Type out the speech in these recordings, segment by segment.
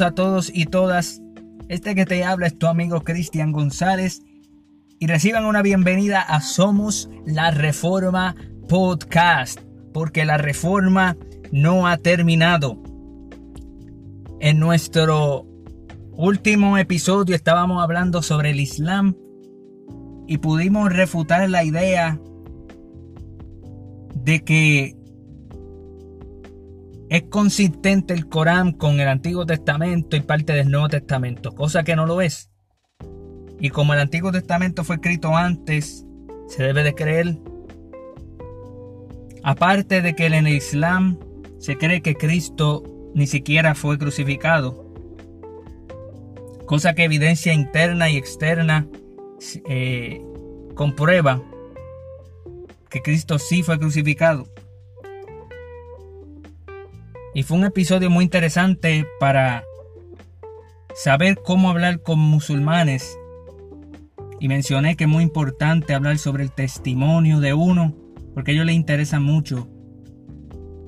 A todos y todas. Este que te habla es tu amigo Cristian González y reciban una bienvenida a Somos la Reforma Podcast, porque la reforma no ha terminado. En nuestro último episodio estábamos hablando sobre el Islam y pudimos refutar la idea de que es consistente el Corán con el Antiguo Testamento y parte del Nuevo Testamento, cosa que no lo es. Y como el Antiguo Testamento fue escrito antes, se debe de creer. Aparte de que en el Islam se cree que Cristo ni siquiera fue crucificado, cosa que evidencia interna y externa eh, comprueba que Cristo sí fue crucificado. Y fue un episodio muy interesante para saber cómo hablar con musulmanes. Y mencioné que es muy importante hablar sobre el testimonio de uno, porque a ellos les interesa mucho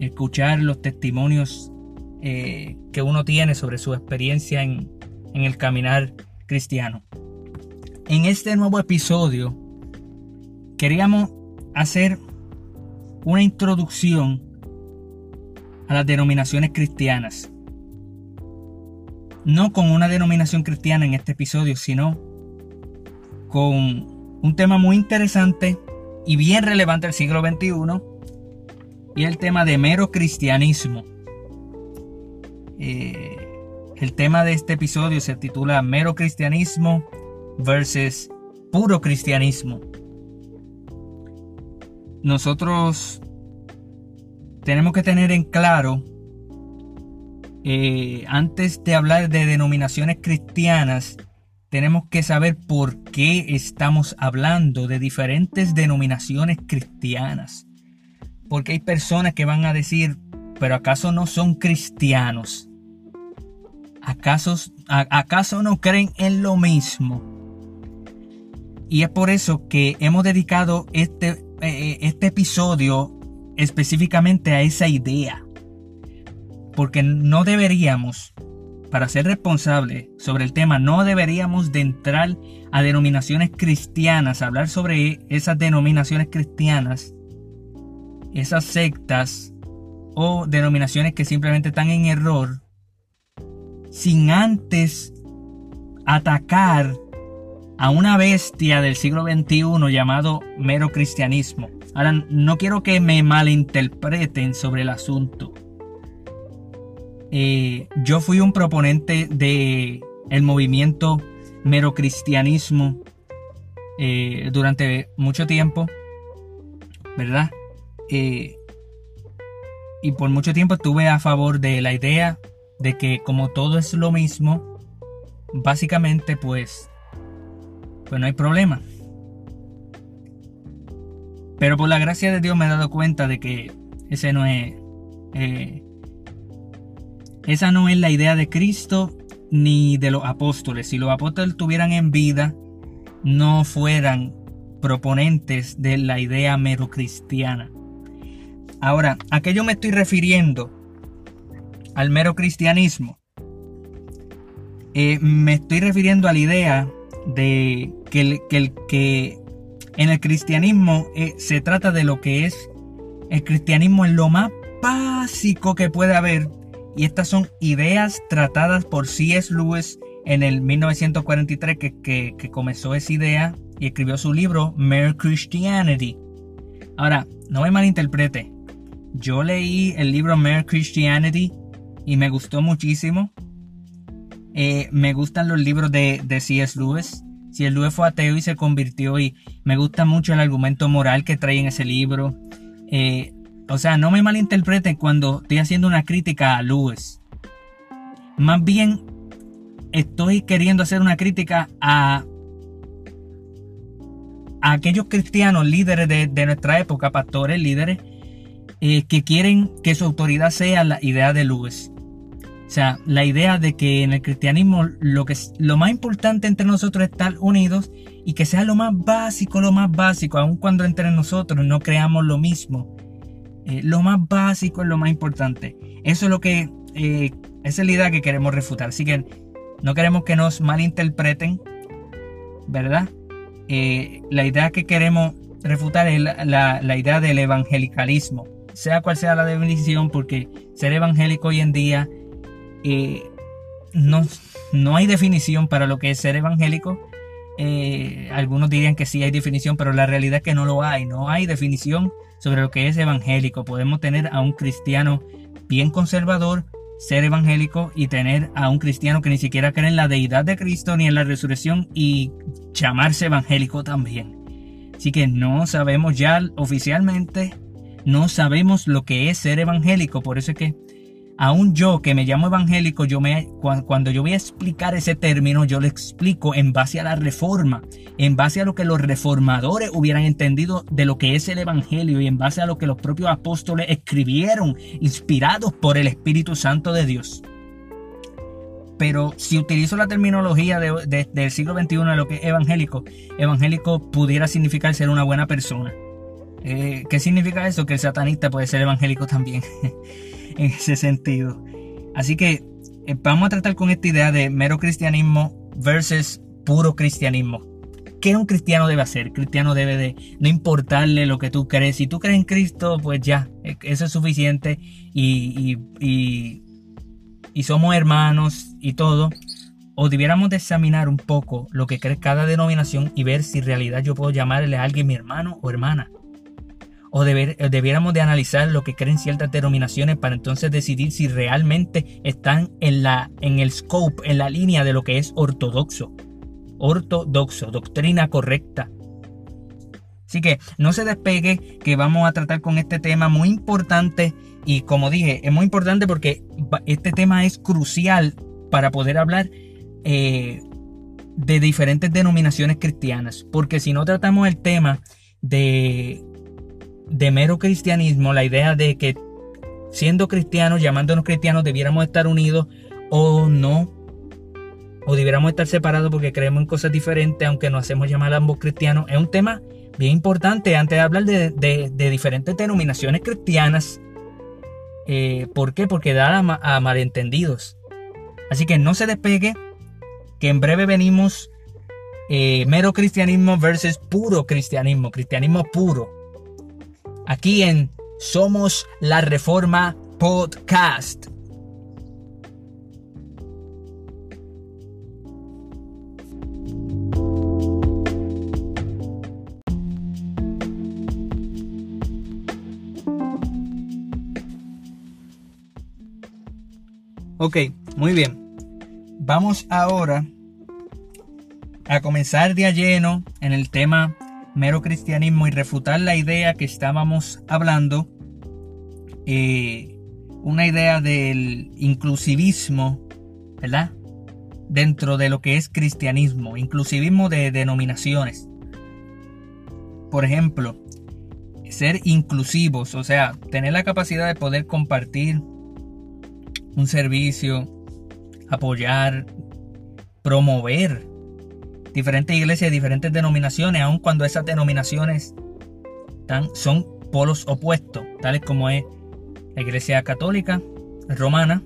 escuchar los testimonios eh, que uno tiene sobre su experiencia en, en el caminar cristiano. En este nuevo episodio queríamos hacer una introducción a las denominaciones cristianas. No con una denominación cristiana en este episodio, sino con un tema muy interesante y bien relevante del siglo XXI y el tema de mero cristianismo. Eh, el tema de este episodio se titula Mero cristianismo versus puro cristianismo. Nosotros tenemos que tener en claro, eh, antes de hablar de denominaciones cristianas, tenemos que saber por qué estamos hablando de diferentes denominaciones cristianas. Porque hay personas que van a decir, pero ¿acaso no son cristianos? ¿Acaso, ¿Acaso no creen en lo mismo? Y es por eso que hemos dedicado este, eh, eh, este episodio específicamente a esa idea. Porque no deberíamos, para ser responsables sobre el tema, no deberíamos de entrar a denominaciones cristianas, hablar sobre esas denominaciones cristianas, esas sectas o denominaciones que simplemente están en error, sin antes atacar a una bestia del siglo XXI llamado mero cristianismo. Ahora, no quiero que me malinterpreten sobre el asunto. Eh, yo fui un proponente de el movimiento mero cristianismo eh, durante mucho tiempo, ¿verdad? Eh, y por mucho tiempo estuve a favor de la idea de que como todo es lo mismo, básicamente pues, pues no hay problema. Pero por la gracia de Dios me he dado cuenta de que ese no es. Eh, esa no es la idea de Cristo ni de los apóstoles. Si los apóstoles estuvieran en vida, no fueran proponentes de la idea mero cristiana. Ahora, ¿a qué yo me estoy refiriendo? Al mero cristianismo. Eh, me estoy refiriendo a la idea de que, el, que en el cristianismo eh, se trata de lo que es el cristianismo en lo más básico que puede haber. Y estas son ideas tratadas por C.S. Lewis en el 1943 que, que, comenzó esa idea y escribió su libro Mere Christianity. Ahora, no me malinterprete. Yo leí el libro Mere Christianity y me gustó muchísimo. Eh, me gustan los libros de, de C.S. Lewis si el Lewis fue ateo y se convirtió y me gusta mucho el argumento moral que trae en ese libro. Eh, o sea, no me malinterpreten cuando estoy haciendo una crítica a Lewis. Más bien estoy queriendo hacer una crítica a, aquellos cristianos líderes de, nuestra época, pastores, líderes, eh, que quieren que su autoridad sea la idea de Lewis. O sea, la idea de que en el cristianismo lo, que, lo más importante entre nosotros es estar unidos y que sea lo más básico, lo más básico, aun cuando entre nosotros no creamos lo mismo. Eh, lo más básico es lo más importante. Eso es lo que eh, esa es la idea que queremos refutar. Así que no queremos que nos malinterpreten, ¿verdad? Eh, la idea que queremos refutar es la, idea del evangelicalismo, sea cual sea la definición, porque ser evangélico hoy en día no, no hay definición para lo que es ser evangélico. Eh, algunos dirían que sí hay definición, pero la realidad es que no lo hay. No hay definición sobre lo que es evangélico. Podemos tener a un cristiano bien conservador, ser evangélico y tener a un cristiano que ni siquiera cree en la deidad de Cristo ni en la resurrección y llamarse evangélico también. Así que no sabemos ya oficialmente, no sabemos lo que es ser evangélico. Por eso es que aún yo que me llamo evangélico, yo me, cuando yo voy a explicar ese término, yo lo explico en base a la reforma, en base a lo que los reformadores hubieran entendido de lo que es el evangelio y en base a lo que los propios apóstoles escribieron, inspirados por el Espíritu Santo de Dios. Pero si utilizo la terminología del siglo XXI de lo que es evangélico, evangélico pudiera significar ser una buena persona. Eh, ¿Qué significa eso? Que el satanista puede ser evangélico también. en ese sentido. Así que eh, vamos a tratar con esta idea de mero cristianismo versus puro cristianismo. ¿Qué un cristiano debe hacer? cristiano debe de no importarle lo que tú crees. Si tú crees en Cristo, pues ya, e, eso es suficiente y, y, y, somos hermanos y todo. O debiéramos de examinar un poco lo que cree cada denominación y ver si en realidad yo puedo llamarle a alguien mi hermano o hermana o debiéramos de analizar lo que creen ciertas denominaciones para entonces decidir si realmente están en, la, en el scope, en la línea de lo que es ortodoxo. Ortodoxo, doctrina correcta. Así que no se despegue que vamos a tratar con este tema muy importante y como dije, es muy importante porque este tema es crucial para poder hablar eh, de diferentes denominaciones cristianas. Porque si no tratamos el tema de de mero cristianismo, la idea de que siendo cristianos, llamándonos cristianos, debiéramos estar unidos o no, o debiéramos estar separados porque creemos en cosas diferentes, aunque nos hacemos llamar a ambos cristianos, es un tema bien importante antes de hablar de, diferentes denominaciones cristianas. Eh, ¿Por qué? Porque da a, malentendidos. Así que no se despegue, que en breve venimos eh, mero cristianismo versus puro cristianismo, cristianismo puro aquí en Somos la Reforma Podcast. Ok, muy bien. Vamos ahora a comenzar de lleno en el tema mero cristianismo y refutar la idea que estábamos hablando, eh, una idea del inclusivismo, ¿verdad? Dentro de lo que es cristianismo, inclusivismo de denominaciones. Por ejemplo, ser inclusivos, o sea, tener la capacidad de poder compartir un servicio, apoyar, promover diferentes iglesias, diferentes denominaciones, aun cuando esas denominaciones son polos opuestos, tales como es la iglesia católica, romana,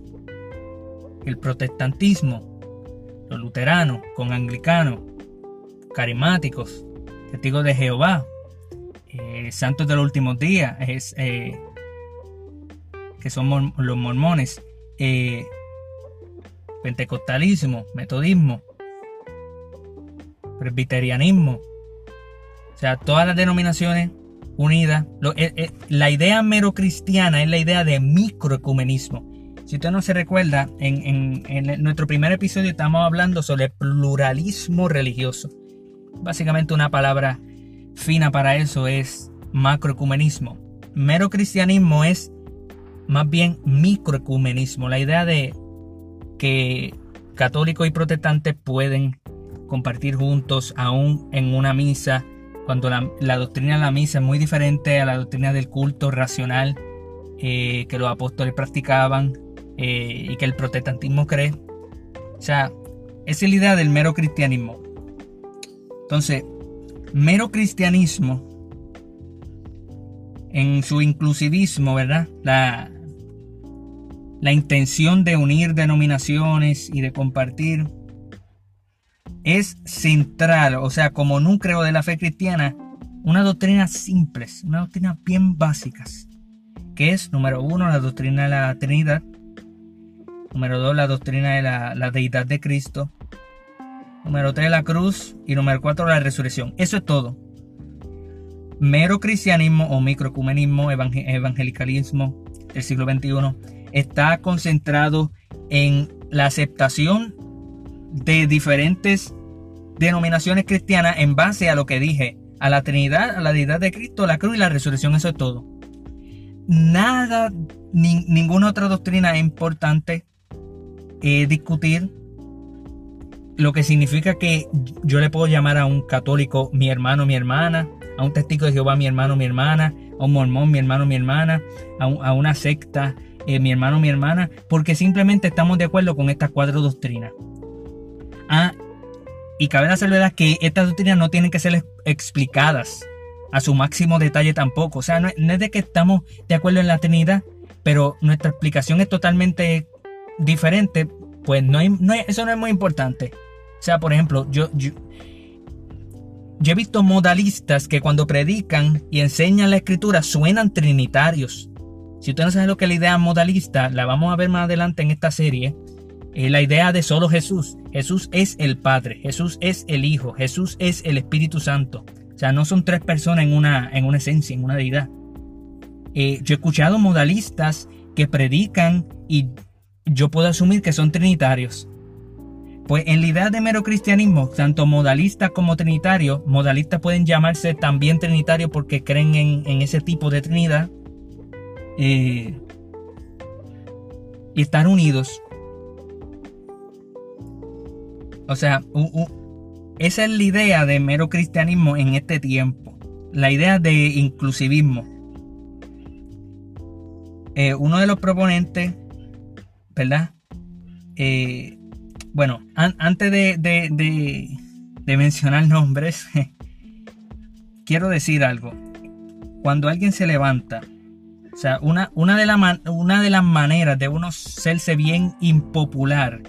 el protestantismo, los luteranos, con anglicanos, carismáticos, testigos de Jehová, eh, santos de los últimos días, eh, que son los mormones, eh, pentecostalismo, metodismo, presbiterianismo. O sea, todas las denominaciones unidas. Eh, eh, la idea mero cristiana es la idea de microecumenismo. Si usted no se recuerda, en, nuestro primer episodio estamos hablando sobre pluralismo religioso. Básicamente una palabra fina para eso es macroecumenismo. Mero cristianismo es más bien microecumenismo. La idea de que católicos y protestantes pueden compartir juntos, aún en una misa, cuando la, doctrina de la misa es muy diferente a la doctrina del culto racional eh, que los apóstoles practicaban eh, y que el protestantismo cree. O sea, esa es la idea del mero cristianismo. Entonces, mero cristianismo, en su inclusivismo, ¿verdad? La, la intención de unir denominaciones y de compartir, es central, o sea, como núcleo de la fe cristiana, una doctrina simples, una doctrina bien básicas, que es, número uno, la doctrina de la Trinidad, número dos, la doctrina de la, la deidad de Cristo, número tres, la cruz, y número cuatro, la resurrección. Eso es todo. Mero cristianismo o microecumenismo, evangelicalismo del siglo XXI, está concentrado en la aceptación de diferentes denominaciones cristianas en base a lo que dije, a la Trinidad, a la deidad de Cristo, la cruz y la resurrección, eso es todo. Nada, ninguna otra doctrina es importante eh, discutir, lo que significa que yo le puedo llamar a un católico mi hermano, mi hermana, a un testigo de Jehová mi hermano, mi hermana, a un mormón mi hermano, mi hermana, a, una secta eh, mi hermano, mi hermana, porque simplemente estamos de acuerdo con estas cuatro doctrinas. Ah, y cabe la salvedad que estas doctrinas no tienen que ser explicadas a su máximo detalle tampoco. O sea, no, es de que estamos de acuerdo en la Trinidad, pero nuestra explicación es totalmente diferente. Pues no, eso no es muy importante. O sea, por ejemplo, yo he visto modalistas que cuando predican y enseñan la escritura suenan trinitarios. Si usted no sabe lo que es la idea modalista, la vamos a ver más adelante en esta serie la idea de solo Jesús. Jesús es el Padre, Jesús es el Hijo, Jesús es el Espíritu Santo. O sea, no son tres personas en una, en una esencia, en una deidad. Eh, yo he escuchado modalistas que predican y yo puedo asumir que son trinitarios. Pues en la idea de mero cristianismo, tanto modalistas como trinitarios, modalistas pueden llamarse también trinitarios porque creen en, ese tipo de trinidad. Eh, y estar unidos. O sea, esa es la idea de mero cristianismo en este tiempo. La idea de inclusivismo. Eh, uno de los proponentes, ¿verdad? Eh, bueno, antes de, mencionar nombres, quiero decir algo. Cuando alguien se levanta, o sea, una, de las maneras de uno serse bien impopular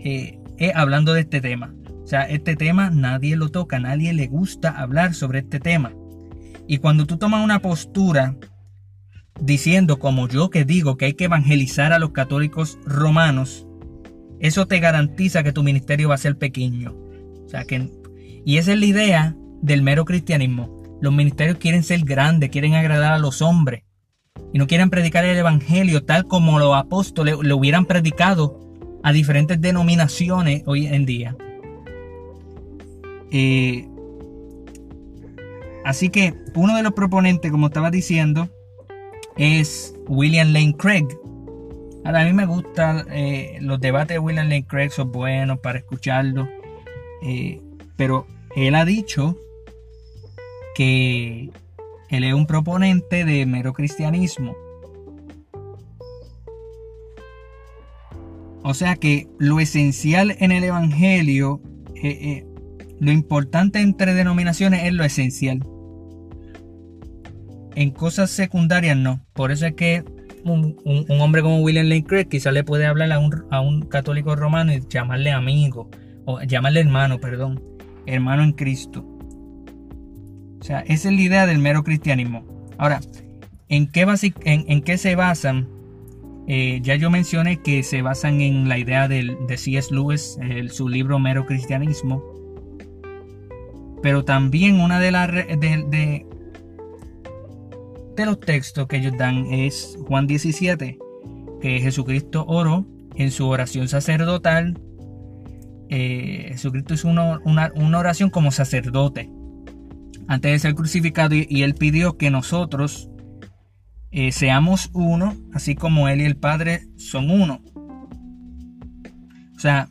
eh, hablando de este tema. O sea, este tema nadie lo toca, nadie le gusta hablar sobre este tema. Y cuando tú tomas una postura diciendo como yo que digo que hay que evangelizar a los católicos romanos, eso te garantiza que tu ministerio va a ser pequeño. O sea que y esa es la idea del mero cristianismo. Los ministerios quieren ser grandes, quieren agradar a los hombres y no quieren predicar el evangelio tal como los apóstoles lo hubieran predicado a diferentes denominaciones hoy en día. Eh, así que uno de los proponentes, como estaba diciendo, es William Lane Craig. a mí me gustan eh, los debates de William Lane Craig, son buenos para escucharlos. Eh, pero él ha dicho que él es un proponente de mero cristianismo. O sea que lo esencial en el Evangelio, eh, eh, lo importante entre denominaciones es lo esencial. En cosas secundarias no. Por eso es que un, hombre como William Lane Craig quizá le puede hablar a un, católico romano y llamarle amigo, o llamarle hermano, perdón, hermano en Cristo. O sea, esa es la idea del mero cristianismo. Ahora, ¿en qué, en, en qué se basan eh, ya yo mencioné que se basan en la idea de C.S. Lewis, su libro Mero Cristianismo. Pero también una de las de, de, los textos que ellos dan es Juan 17, que Jesucristo oró en su oración sacerdotal. Eh, Jesucristo hizo una, una, oración como sacerdote antes de ser crucificado y él pidió que nosotros eh, seamos uno, así como Él y el Padre son uno. O sea,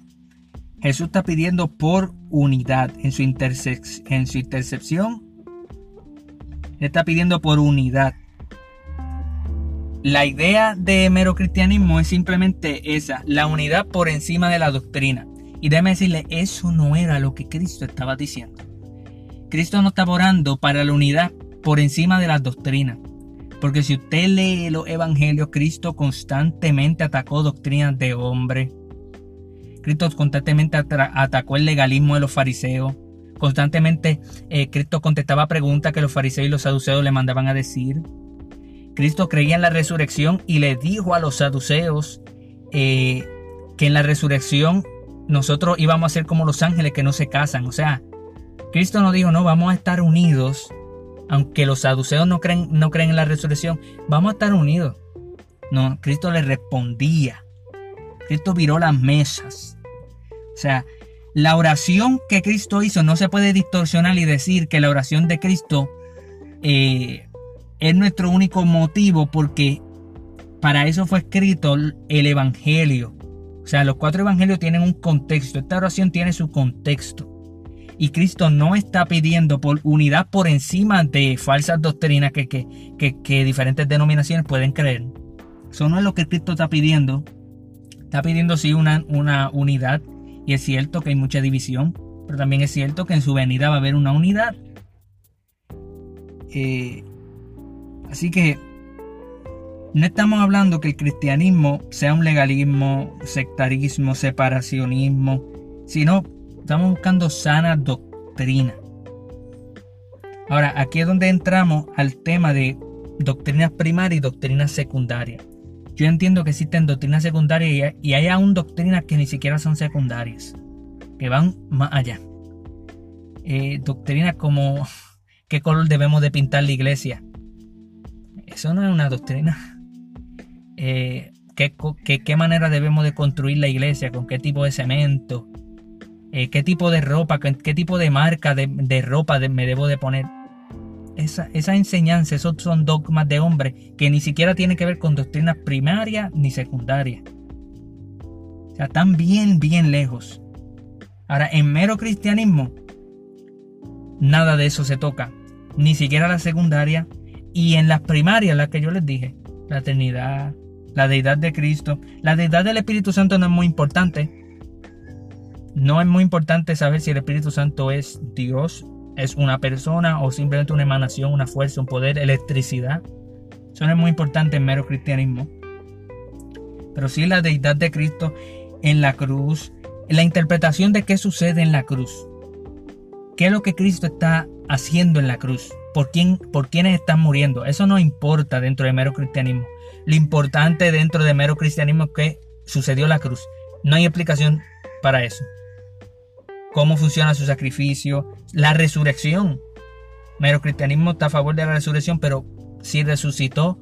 Jesús está pidiendo por unidad en su, en su intercepción. está pidiendo por unidad. La idea de mero cristianismo es simplemente esa, la unidad por encima de la doctrina. Y déjeme decirle, eso no era lo que Cristo estaba diciendo. Cristo no estaba orando para la unidad por encima de las doctrinas. Porque si usted lee los evangelios, Cristo constantemente atacó doctrinas de hombre. Cristo constantemente atacó el legalismo de los fariseos. Constantemente eh, Cristo contestaba preguntas que los fariseos y los saduceos le mandaban a decir. Cristo creía en la resurrección y le dijo a los saduceos eh, que en la resurrección nosotros íbamos a ser como los ángeles que no se casan. O sea, Cristo nos dijo, no, vamos a estar unidos. Aunque los saduceos no creen, no creen en la resurrección, vamos a estar unidos. No, Cristo le respondía. Cristo viró las mesas. O sea, la oración que Cristo hizo no se puede distorsionar y decir que la oración de Cristo eh, es nuestro único motivo porque para eso fue escrito el Evangelio. O sea, los cuatro evangelios tienen un contexto. Esta oración tiene su contexto. Y Cristo no está pidiendo por unidad por encima de falsas doctrinas que, que, diferentes denominaciones pueden creer. Eso no es lo que Cristo está pidiendo. Está pidiendo sí una, una unidad y es cierto que hay mucha división, pero también es cierto que en su venida va a haber una unidad. Eh, así que no estamos hablando que el cristianismo sea un legalismo, sectarismo, separacionismo, sino estamos buscando sana doctrina. Ahora, aquí es donde entramos al tema de doctrinas primarias y doctrinas secundarias. Yo entiendo que existen doctrinas secundarias y hay aún doctrinas que ni siquiera son secundarias, que van más allá. Eh, doctrinas como qué color debemos de pintar la iglesia. Eso no es una doctrina. Eh, qué, qué, manera debemos de construir la iglesia, con qué tipo de cemento, eh, qué tipo de ropa, qué, tipo de marca de, ropa me debo de poner esa, enseñanza, esos son dogmas de hombre que ni siquiera tienen que ver con doctrinas primarias ni secundarias. O sea, están bien, bien lejos. Ahora, en mero cristianismo, nada de eso se toca. Ni siquiera la secundaria. Y en las primarias, las que yo les dije, la Trinidad, la deidad de Cristo, la deidad del Espíritu Santo no es muy importante. No es muy importante saber si el Espíritu Santo es Dios es una persona o simplemente una emanación, una fuerza, un poder, electricidad. Eso no es muy importante en mero cristianismo. Pero sí la deidad de Cristo en la cruz, la interpretación de qué sucede en la cruz. ¿Qué es lo que Cristo está haciendo en la cruz? ¿Por, quién, por quiénes están muriendo? Eso no importa dentro de mero cristianismo. Lo importante dentro de mero cristianismo es que sucedió la cruz. No hay explicación para eso cómo funciona su sacrificio, la resurrección. Mero cristianismo está a favor de la resurrección, pero si resucitó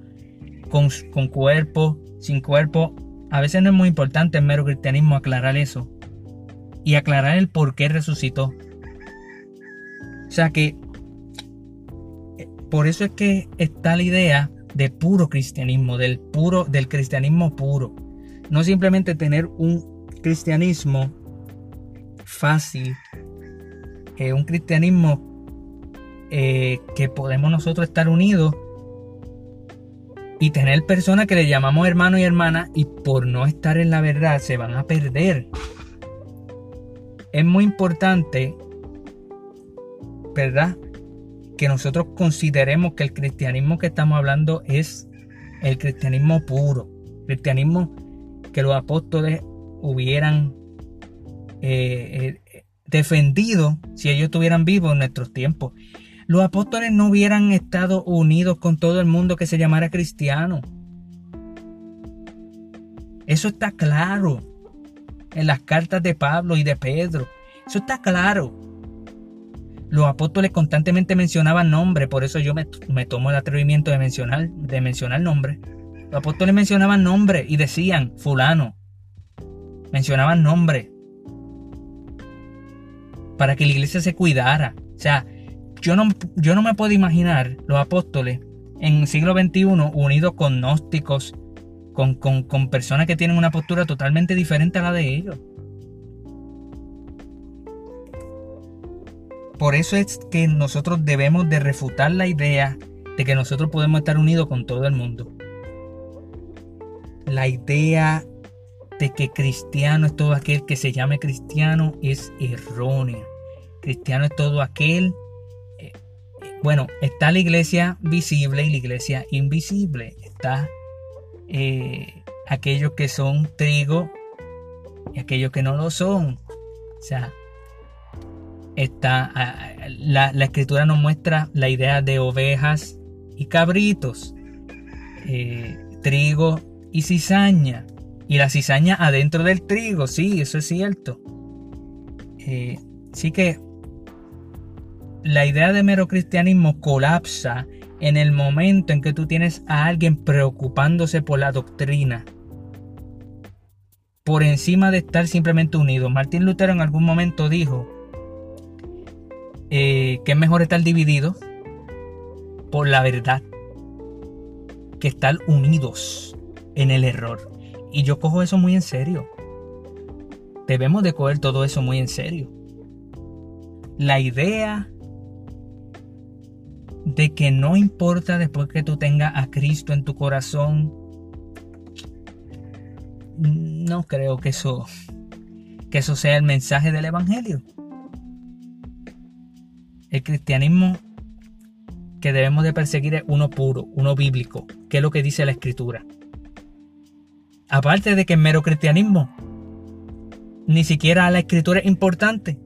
con, con cuerpo, sin cuerpo, a veces no es muy importante en mero cristianismo aclarar eso. Y aclarar el por qué resucitó. O sea que por eso es que está la idea de puro cristianismo, del puro, del cristianismo puro. No simplemente tener un cristianismo fácil, eh, un cristianismo eh, que podemos nosotros estar unidos y tener personas que le llamamos hermano y hermana y por no estar en la verdad se van a perder. Es muy importante, ¿verdad? Que nosotros consideremos que el cristianismo que estamos hablando es el cristianismo puro, cristianismo que los apóstoles hubieran eh, eh, defendido si ellos estuvieran vivos en nuestros tiempos. Los apóstoles no hubieran estado unidos con todo el mundo que se llamara cristiano. Eso está claro en las cartas de Pablo y de Pedro. Eso está claro. Los apóstoles constantemente mencionaban nombres, por eso yo me, tomo el atrevimiento de mencionar, de mencionar nombres. Los apóstoles mencionaban nombres y decían fulano. Mencionaban nombres para que la iglesia se cuidara. O sea, yo no, yo no me puedo imaginar los apóstoles en el siglo XXI unidos con gnósticos, con, con personas que tienen una postura totalmente diferente a la de ellos. Por eso es que nosotros debemos de refutar la idea de que nosotros podemos estar unidos con todo el mundo. La idea de que cristiano es todo aquel que se llame cristiano es errónea. Cristiano es todo aquel, eh, bueno, está la iglesia visible y la iglesia invisible. Está eh, aquellos que son trigo y aquellos que no lo son. O sea, está, la, escritura nos muestra la idea de ovejas y cabritos, eh, trigo y cizaña. Y la cizaña adentro del trigo, sí, eso es cierto. Eh, sí que la idea de mero cristianismo colapsa en el momento en que tú tienes a alguien preocupándose por la doctrina. Por encima de estar simplemente unido. Martín Lutero en algún momento dijo eh, que es mejor estar dividido por la verdad que estar unidos en el error. Y yo cojo eso muy en serio. Debemos de coger todo eso muy en serio. La idea de que no importa después que tú tengas a Cristo en tu corazón, no creo que eso que eso sea el mensaje del evangelio. El cristianismo que debemos de perseguir es uno puro, uno bíblico, que es lo que dice la escritura. Aparte de que es mero cristianismo, ni siquiera la escritura es importante.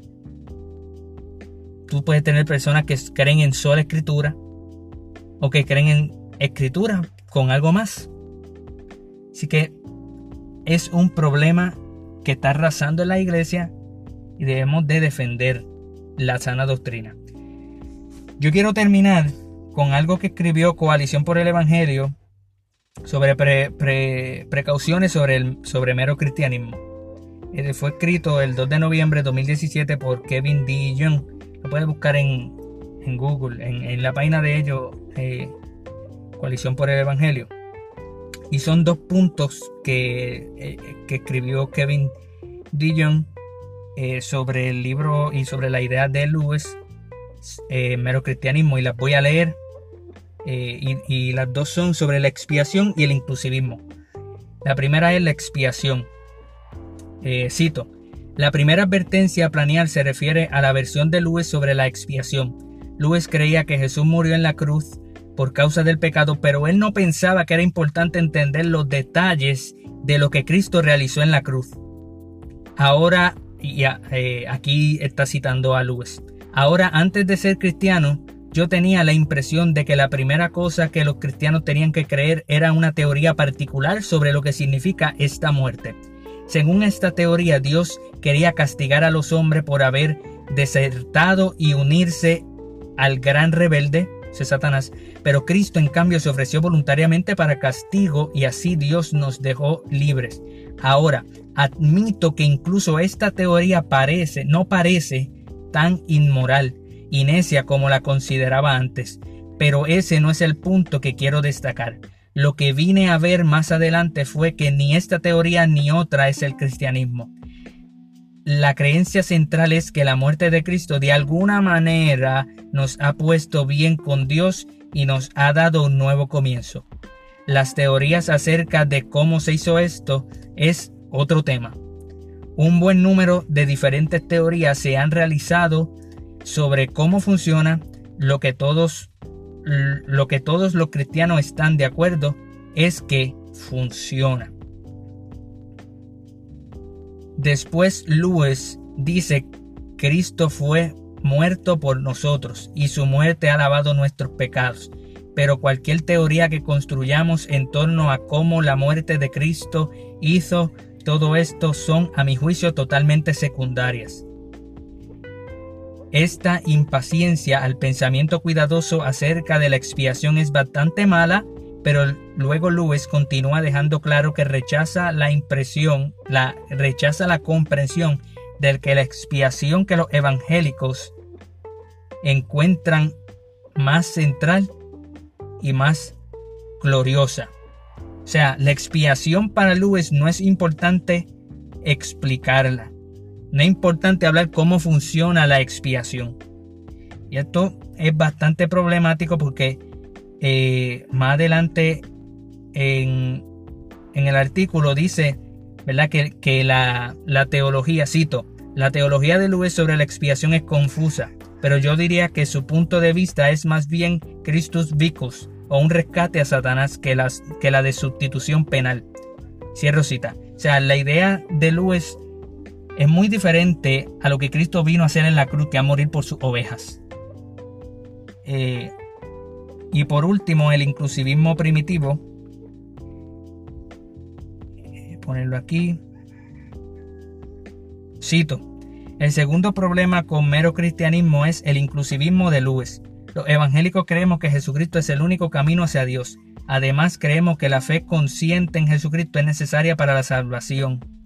Tú puedes tener personas que creen en sola escritura o que creen en escritura con algo más. Así que es un problema que está arrasando en la iglesia y debemos de defender la sana doctrina. Yo quiero terminar con algo que escribió Coalición por el Evangelio sobre precauciones sobre sobre mero cristianismo. Eh, fue escrito el 2 de noviembre de 2017 por Kevin D. Young. Lo puedes buscar en, Google, en, la página de ellos, eh, Coalición por el Evangelio. Y son dos puntos que, eh, que escribió Kevin D. Young sobre el libro y sobre la idea de Lewis, mero cristianismo, y las voy a leer. Y, y las dos son sobre la expiación y el inclusivismo. La primera es la expiación. Eh, cito, la primera advertencia a planear se refiere a la versión de Lewis sobre la expiación. Lewis creía que Jesús murió en la cruz por causa del pecado, pero él no pensaba que era importante entender los detalles de lo que Cristo realizó en la cruz. Ahora, y eh, aquí está citando a Lewis, ahora antes de ser cristiano, yo tenía la impresión de que la primera cosa que los cristianos tenían que creer era una teoría particular sobre lo que significa esta muerte. Según esta teoría, Dios quería castigar a los hombres por haber desertado y unirse al gran rebelde, Satanás, pero Cristo en cambio se ofreció voluntariamente para castigo y así Dios nos dejó libres. Ahora, admito que incluso esta teoría parece, no parece tan inmoral y necia como la consideraba antes, pero ese no es el punto que quiero destacar. Lo que vine a ver más adelante fue que ni esta teoría ni otra es el cristianismo. La creencia central es que la muerte de Cristo de alguna manera nos ha puesto bien con Dios y nos ha dado un nuevo comienzo. Las teorías acerca de cómo se hizo esto es otro tema. Un buen número de diferentes teorías se han realizado sobre cómo funciona lo que todos lo que todos los cristianos están de acuerdo es que funciona. Después Lewis dice, Cristo fue muerto por nosotros y su muerte ha lavado nuestros pecados. Pero cualquier teoría que construyamos en torno a cómo la muerte de Cristo hizo todo esto son, a mi juicio, totalmente secundarias. Esta impaciencia al pensamiento cuidadoso acerca de la expiación es bastante mala, pero luego Lewis continúa dejando claro que rechaza la impresión, la rechaza la comprensión del que la expiación que los evangélicos encuentran más central y más gloriosa. O sea, la expiación para Lewis no es importante explicarla. No es importante hablar cómo funciona la expiación. Y esto es bastante problemático porque eh, más adelante en, el artículo dice ¿verdad? que, la, teología, cito, la teología de Luis sobre la expiación es confusa. pero yo diría que su punto de vista es más bien Christus Vicus o un rescate a Satanás que, que la de sustitución penal. Cierro cita. O sea, la idea de Lewis es muy diferente a lo que Cristo vino a hacer en la cruz, que a morir por sus ovejas. Eh, y por último, el inclusivismo primitivo. Eh, ponerlo aquí. Cito. El segundo problema con mero cristianismo es el inclusivismo de Lewis. Los evangélicos creemos que Jesucristo es el único camino hacia Dios. Además creemos que la fe consciente en Jesucristo es necesaria para la salvación.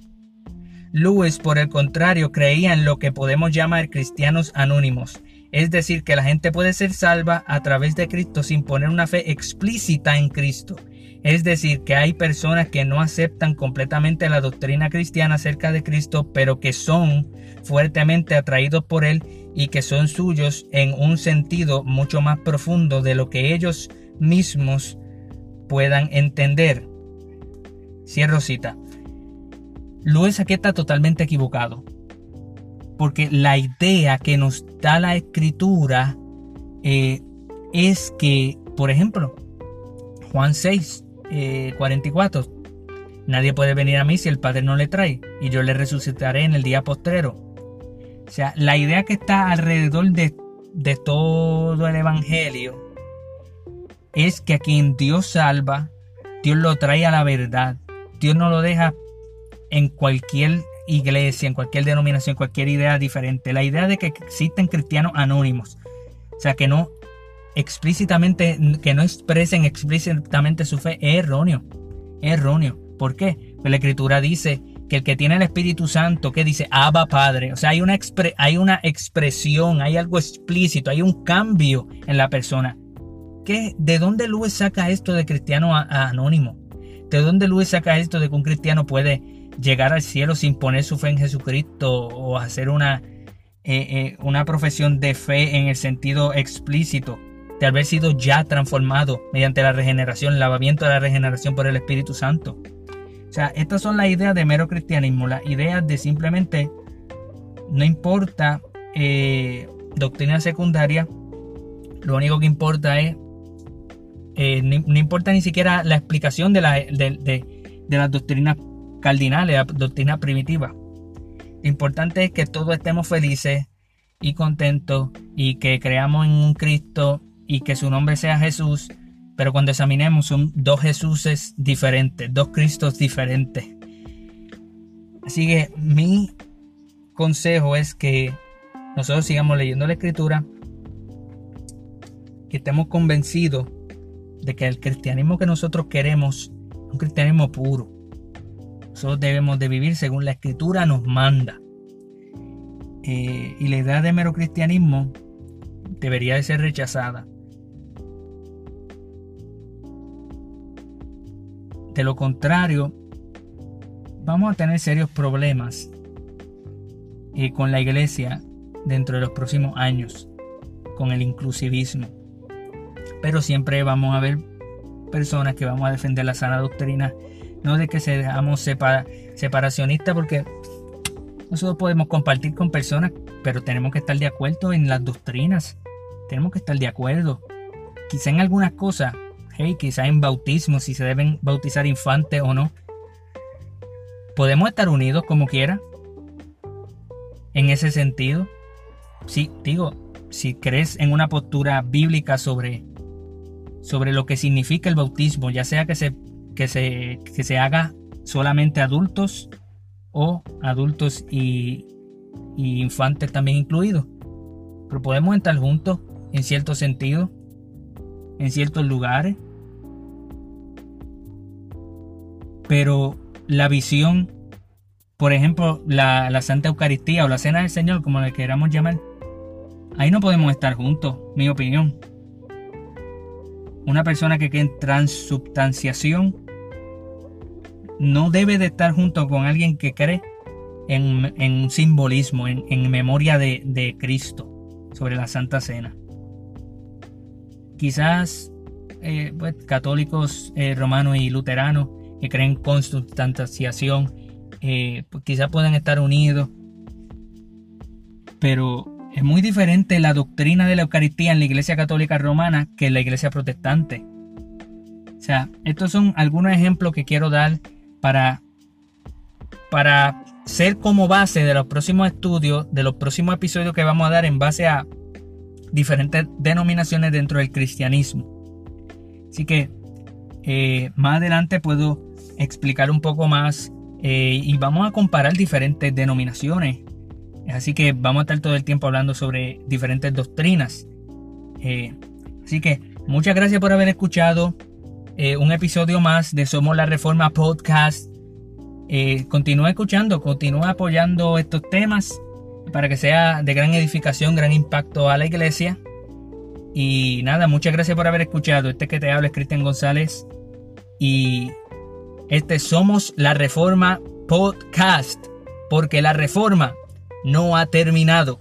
Lewis, por el contrario, creía en lo que podemos llamar cristianos anónimos, es decir, que la gente puede ser salva a través de Cristo sin poner una fe explícita en Cristo. Es decir, que hay personas que no aceptan completamente la doctrina cristiana acerca de Cristo, pero que son fuertemente atraídos por Él y que son suyos en un sentido mucho más profundo de lo que ellos mismos puedan entender. Cierro cita. Luis aquí está totalmente equivocado. Porque la idea que nos da la escritura eh, es que, por ejemplo, Juan 6, 44, eh, nadie puede venir a mí si el Padre no le trae, y yo le resucitaré en el día postrero. O sea, la idea que está alrededor de, de todo el Evangelio es que a quien Dios salva, Dios lo trae a la verdad. Dios no lo deja en cualquier iglesia, en cualquier denominación, cualquier idea diferente. La idea de que existen cristianos anónimos, o sea, que no explícitamente, que no expresen explícitamente su fe, es erróneo. Es erróneo. ¿Por qué? Pues la escritura dice que el que tiene el Espíritu Santo, que dice Abba Padre, o sea, hay una, hay una expresión, hay algo explícito, hay un cambio en la persona. ¿Qué? ¿De dónde Luis saca esto de cristiano anónimo? ¿De dónde Luis saca esto de que un cristiano puede llegar al cielo sin poner su fe en Jesucristo o hacer una, eh, eh, una profesión de fe en el sentido explícito de haber sido ya transformado mediante la regeneración, el lavamiento de la regeneración por el Espíritu Santo. O sea, estas son las ideas de mero cristianismo, las ideas de simplemente no importa eh, doctrina secundaria, lo único que importa es, no importa ni siquiera la explicación de, la, de, de las doctrinas cardinales, la doctrina primitiva. Lo importante es que todos estemos felices y contentos y que creamos en un Cristo y que su nombre sea Jesús, pero cuando examinemos son dos Jesuses diferentes, dos Cristos diferentes. Así que mi consejo es que nosotros sigamos leyendo la escritura, que estemos convencidos de que el cristianismo que nosotros queremos es un cristianismo puro, nosotros debemos de vivir según la escritura nos manda. Eh, y la idea de mero cristianismo debería de ser rechazada. De lo contrario, vamos a tener serios problemas eh, con la iglesia dentro de los próximos años, con el inclusivismo. Pero siempre vamos a ver personas que vamos a defender la sana doctrina no de que seamos separacionistas, porque nosotros podemos compartir con personas, pero tenemos que estar de acuerdo en las doctrinas. Tenemos que estar de acuerdo. Quizá en algunas cosas, hey, quizá en bautismo, si se deben bautizar infantes o no. Podemos estar unidos como quiera. En ese sentido. Sí, digo, si crees en una postura bíblica sobre, sobre lo que significa el bautismo, ya sea que se que se, se haga solamente adultos o adultos y, infantes también incluidos. Pero podemos estar juntos en cierto sentido, en ciertos lugares. Pero la visión, por ejemplo, la, la, Santa Eucaristía o la Cena del Señor, como le queramos llamar, ahí no podemos estar juntos, mi opinión. Una persona que quede en transubstanciación no debe de estar junto con alguien que cree en, un simbolismo, en, memoria de, Cristo sobre la Santa Cena. Quizás eh, pues, católicos eh, romanos y luteranos que creen en consubstanciación, eh, pues, quizás puedan estar unidos, pero es muy diferente la doctrina de la Eucaristía en la Iglesia Católica Romana que en la Iglesia Protestante. O sea, estos son algunos ejemplos que quiero dar para, para ser como base de los próximos estudios, de los próximos episodios que vamos a dar en base a diferentes denominaciones dentro del cristianismo. Así que eh, más adelante puedo explicar un poco más eh, y vamos a comparar diferentes denominaciones. Así que vamos a estar todo el tiempo hablando sobre diferentes doctrinas. Eh, así que muchas gracias por haber escuchado eh, un episodio más de Somos la Reforma Podcast. Eh, continúa escuchando, continúa apoyando estos temas para que sea de gran edificación, gran impacto a la iglesia. Y nada, muchas gracias por haber escuchado. Este que te habla es Cristian González y este Somos la Reforma Podcast, porque la reforma no ha terminado.